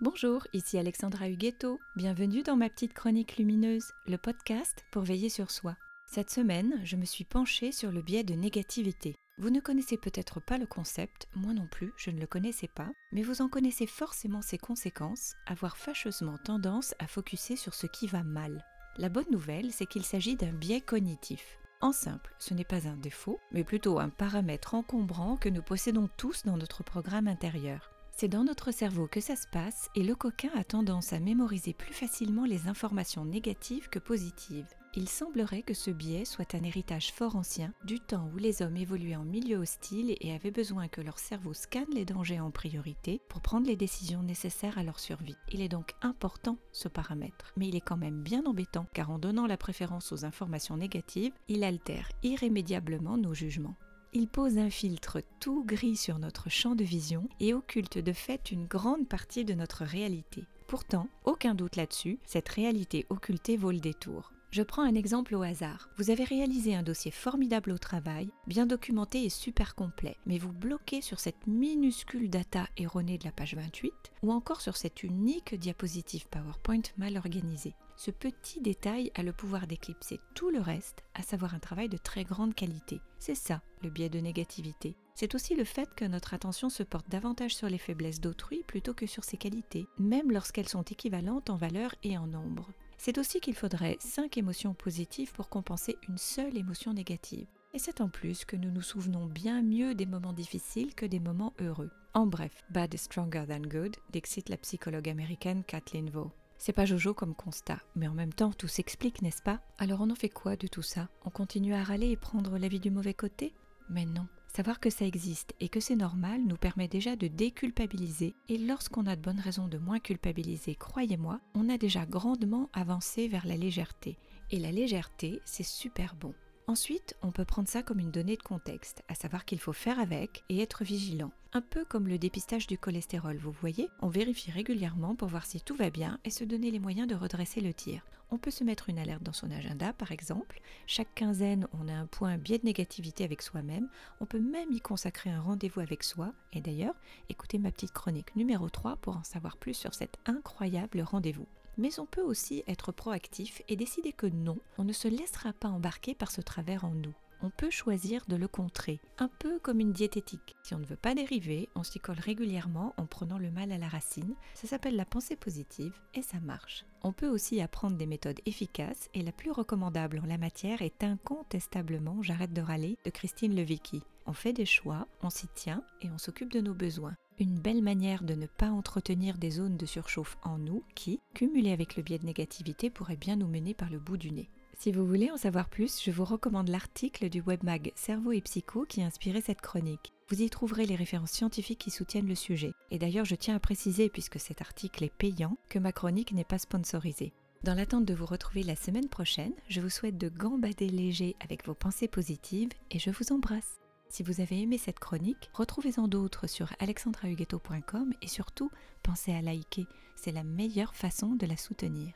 Bonjour, ici Alexandra Huguetto. Bienvenue dans ma petite chronique lumineuse, le podcast pour veiller sur soi. Cette semaine, je me suis penchée sur le biais de négativité. Vous ne connaissez peut-être pas le concept, moi non plus, je ne le connaissais pas, mais vous en connaissez forcément ses conséquences, avoir fâcheusement tendance à focuser sur ce qui va mal. La bonne nouvelle, c'est qu'il s'agit d'un biais cognitif. En simple, ce n'est pas un défaut, mais plutôt un paramètre encombrant que nous possédons tous dans notre programme intérieur. C'est dans notre cerveau que ça se passe et le coquin a tendance à mémoriser plus facilement les informations négatives que positives. Il semblerait que ce biais soit un héritage fort ancien du temps où les hommes évoluaient en milieu hostile et avaient besoin que leur cerveau scanne les dangers en priorité pour prendre les décisions nécessaires à leur survie. Il est donc important ce paramètre, mais il est quand même bien embêtant car en donnant la préférence aux informations négatives, il altère irrémédiablement nos jugements. Il pose un filtre tout gris sur notre champ de vision et occulte de fait une grande partie de notre réalité. Pourtant, aucun doute là-dessus, cette réalité occultée vaut le détour. Je prends un exemple au hasard. Vous avez réalisé un dossier formidable au travail, bien documenté et super complet, mais vous bloquez sur cette minuscule data erronée de la page 28 ou encore sur cette unique diapositive PowerPoint mal organisée. Ce petit détail a le pouvoir d'éclipser tout le reste, à savoir un travail de très grande qualité. C'est ça, le biais de négativité. C'est aussi le fait que notre attention se porte davantage sur les faiblesses d'autrui plutôt que sur ses qualités, même lorsqu'elles sont équivalentes en valeur et en nombre. C'est aussi qu'il faudrait 5 émotions positives pour compenser une seule émotion négative. Et c'est en plus que nous nous souvenons bien mieux des moments difficiles que des moments heureux. En bref, bad is stronger than good, dixit la psychologue américaine Kathleen Vaux. C'est pas Jojo comme constat, mais en même temps tout s'explique, n'est-ce pas? Alors on en fait quoi de tout ça? On continue à râler et prendre la vie du mauvais côté? Mais non. Savoir que ça existe et que c'est normal nous permet déjà de déculpabiliser et lorsqu'on a de bonnes raisons de moins culpabiliser, croyez-moi, on a déjà grandement avancé vers la légèreté. Et la légèreté, c'est super bon. Ensuite, on peut prendre ça comme une donnée de contexte, à savoir qu'il faut faire avec et être vigilant. Un peu comme le dépistage du cholestérol, vous voyez, on vérifie régulièrement pour voir si tout va bien et se donner les moyens de redresser le tir. On peut se mettre une alerte dans son agenda, par exemple. Chaque quinzaine, on a un point biais de négativité avec soi-même. On peut même y consacrer un rendez-vous avec soi. Et d'ailleurs, écoutez ma petite chronique numéro 3 pour en savoir plus sur cet incroyable rendez-vous mais on peut aussi être proactif et décider que non, on ne se laissera pas embarquer par ce travers en nous. On peut choisir de le contrer, un peu comme une diététique. Si on ne veut pas dériver, on s'y colle régulièrement en prenant le mal à la racine. Ça s'appelle la pensée positive et ça marche. On peut aussi apprendre des méthodes efficaces et la plus recommandable en la matière est incontestablement J'arrête de râler de Christine Levicki. On fait des choix, on s'y tient et on s'occupe de nos besoins une belle manière de ne pas entretenir des zones de surchauffe en nous qui, cumulées avec le biais de négativité, pourraient bien nous mener par le bout du nez. Si vous voulez en savoir plus, je vous recommande l'article du webmag Cerveau et Psycho qui a inspiré cette chronique. Vous y trouverez les références scientifiques qui soutiennent le sujet. Et d'ailleurs, je tiens à préciser, puisque cet article est payant, que ma chronique n'est pas sponsorisée. Dans l'attente de vous retrouver la semaine prochaine, je vous souhaite de gambader léger avec vos pensées positives et je vous embrasse. Si vous avez aimé cette chronique, retrouvez-en d'autres sur alexandrahuguetto.com et surtout, pensez à liker, c'est la meilleure façon de la soutenir.